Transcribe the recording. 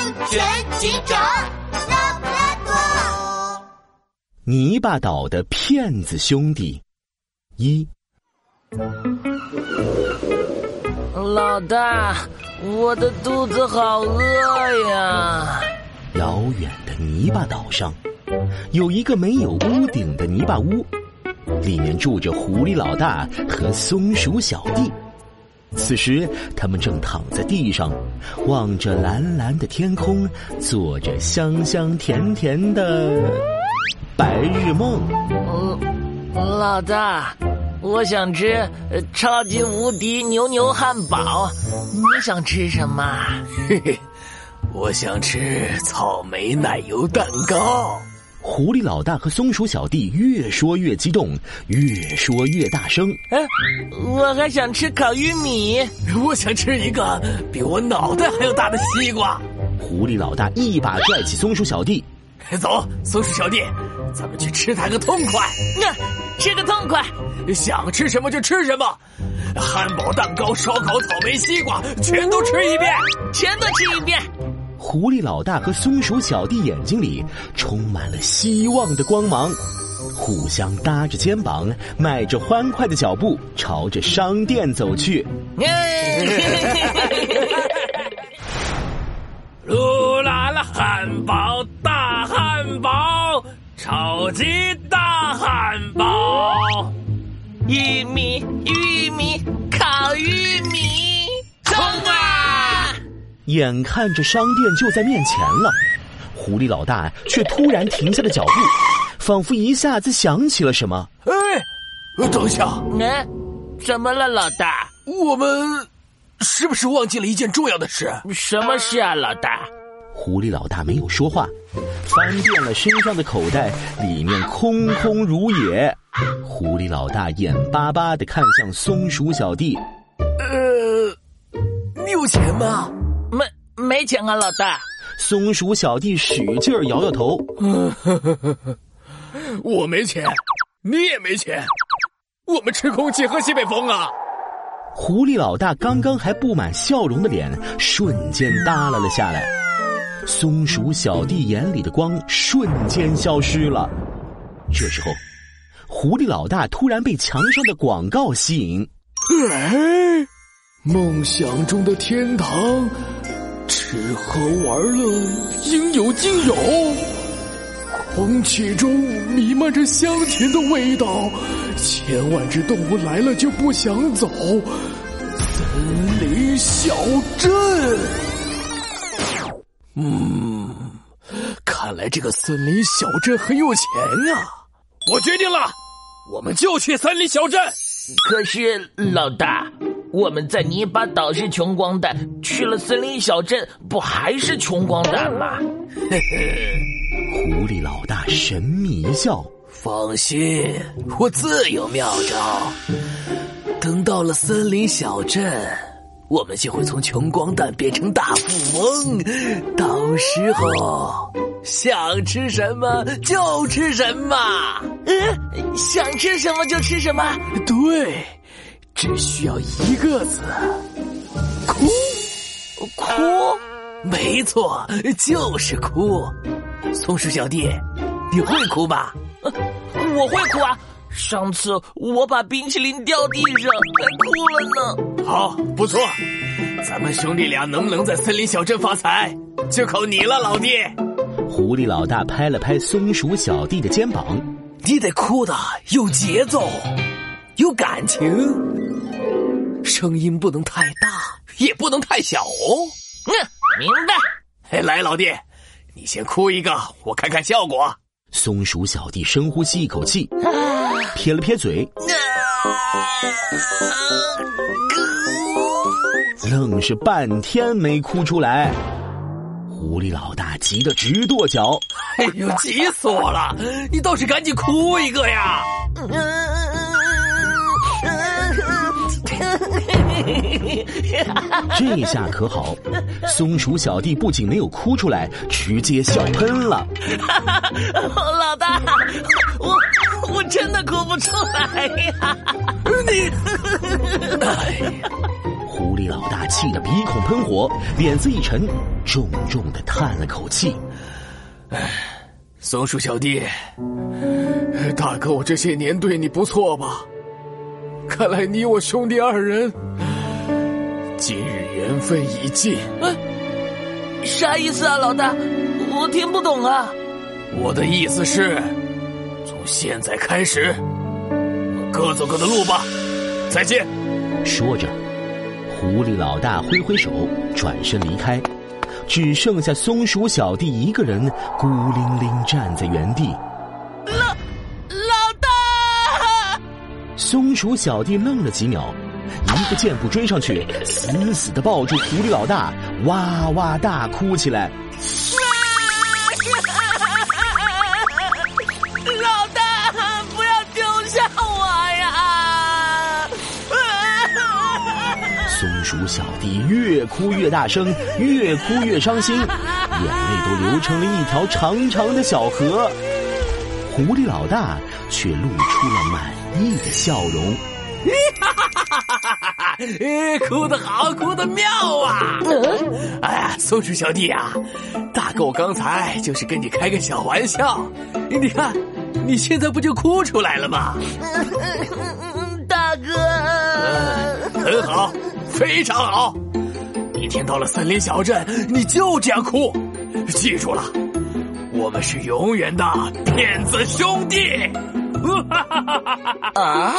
安全警长拉布拉多。泥巴岛的骗子兄弟一。老大，我的肚子好饿呀！遥远的泥巴岛上，有一个没有屋顶的泥巴屋，里面住着狐狸老大和松鼠小弟。此时，他们正躺在地上，望着蓝蓝的天空，做着香香甜甜的白日梦。嗯，老大。我想吃超级无敌牛牛汉堡，你想吃什么？嘿嘿，我想吃草莓奶油蛋糕。狐狸老大和松鼠小弟越说越激动，越说越大声。嗯，我还想吃烤玉米。我想吃一个比我脑袋还要大的西瓜。狐狸老大一把拽起松鼠小弟，走，松鼠小弟，咱们去吃它个痛快。那吃个痛快。想吃什么就吃什么，汉堡、蛋糕、烧烤、草莓、西瓜，全都吃一遍，全都吃一遍。狐狸老大和松鼠小弟眼睛里充满了希望的光芒，互相搭着肩膀，迈着欢快的脚步，朝着商店走去。噜啦啦，汉堡，大汉堡，超级大汉堡。玉米，眼看着商店就在面前了，狐狸老大却突然停下了脚步，仿佛一下子想起了什么。哎，等一下，哎，怎么了，老大？我们是不是忘记了一件重要的事？什么事啊，老大？狐狸老大没有说话，翻遍了身上的口袋，里面空空如也。狐狸老大眼巴巴的看向松鼠小弟，呃，你有钱吗？没没钱啊，老大。松鼠小弟使劲摇摇头，我没钱，你也没钱，我们吃空气喝西北风啊！狐狸老大刚刚还布满笑容的脸，瞬间耷拉了下来。松鼠小弟眼里的光瞬间消失了。这时候。狐狸老大突然被墙上的广告吸引，哎，梦想中的天堂，吃喝玩乐应有尽有，空气中弥漫着香甜的味道，千万只动物来了就不想走，森林小镇。嗯，看来这个森林小镇很有钱啊。我决定了，我们就去森林小镇。可是老大，我们在泥巴岛是穷光蛋，去了森林小镇不还是穷光蛋吗？嘿嘿，狐狸老大神秘一笑，放心，我自有妙招。等到了森林小镇。我们就会从穷光蛋变成大富翁，到时候想吃什么就吃什么。嗯，想吃什么就吃什么。对，只需要一个字：哭。哭？没错，就是哭。松鼠小弟，你会哭吧？我会哭啊。上次我把冰淇淋掉地上，还哭了呢。好，不错，咱们兄弟俩能不能在森林小镇发财，就靠你了，老弟。狐狸老大拍了拍松鼠小弟的肩膀，你得哭的有节奏，有感情，声音不能太大，也不能太小哦。嗯，明白。来，老弟，你先哭一个，我看看效果。松鼠小弟深呼吸一口气。撇了撇嘴，愣是半天没哭出来。狐狸老大急得直跺脚：“哎呦，急死我了！你倒是赶紧哭一个呀！” 这下可好，松鼠小弟不仅没有哭出来，直接笑喷了。老大，我我真的哭不出来呀！你，哎呀！狸老大气得鼻孔喷火，脸色一沉，重重的叹了口气：“唉，松鼠小弟，大哥，我这些年对你不错吧？看来你我兄弟二人，今日缘分已尽。嗯，啥意思啊，老大？我听不懂啊。我的意思是，从现在开始，各走各的路吧。再见。”说着。狐狸老大挥挥手，转身离开，只剩下松鼠小弟一个人孤零零站在原地。松鼠小弟愣了几秒，一个箭步追上去，死死的抱住狐狸老大，哇哇大哭起来。老大，不要丢下我呀！松鼠小弟越哭越大声，越哭越伤心，眼泪都流成了一条长长的小河。狐狸老大却露出了满意的笑容。哈哈哈哈哈哈！哭得好，哭得妙啊！哎呀，松鼠小弟呀，大哥，我刚才就是跟你开个小玩笑。你看，你现在不就哭出来了吗？大哥，很好。非常好，一天到了森林小镇，你就这样哭。记住了，我们是永远的骗子兄弟。啊！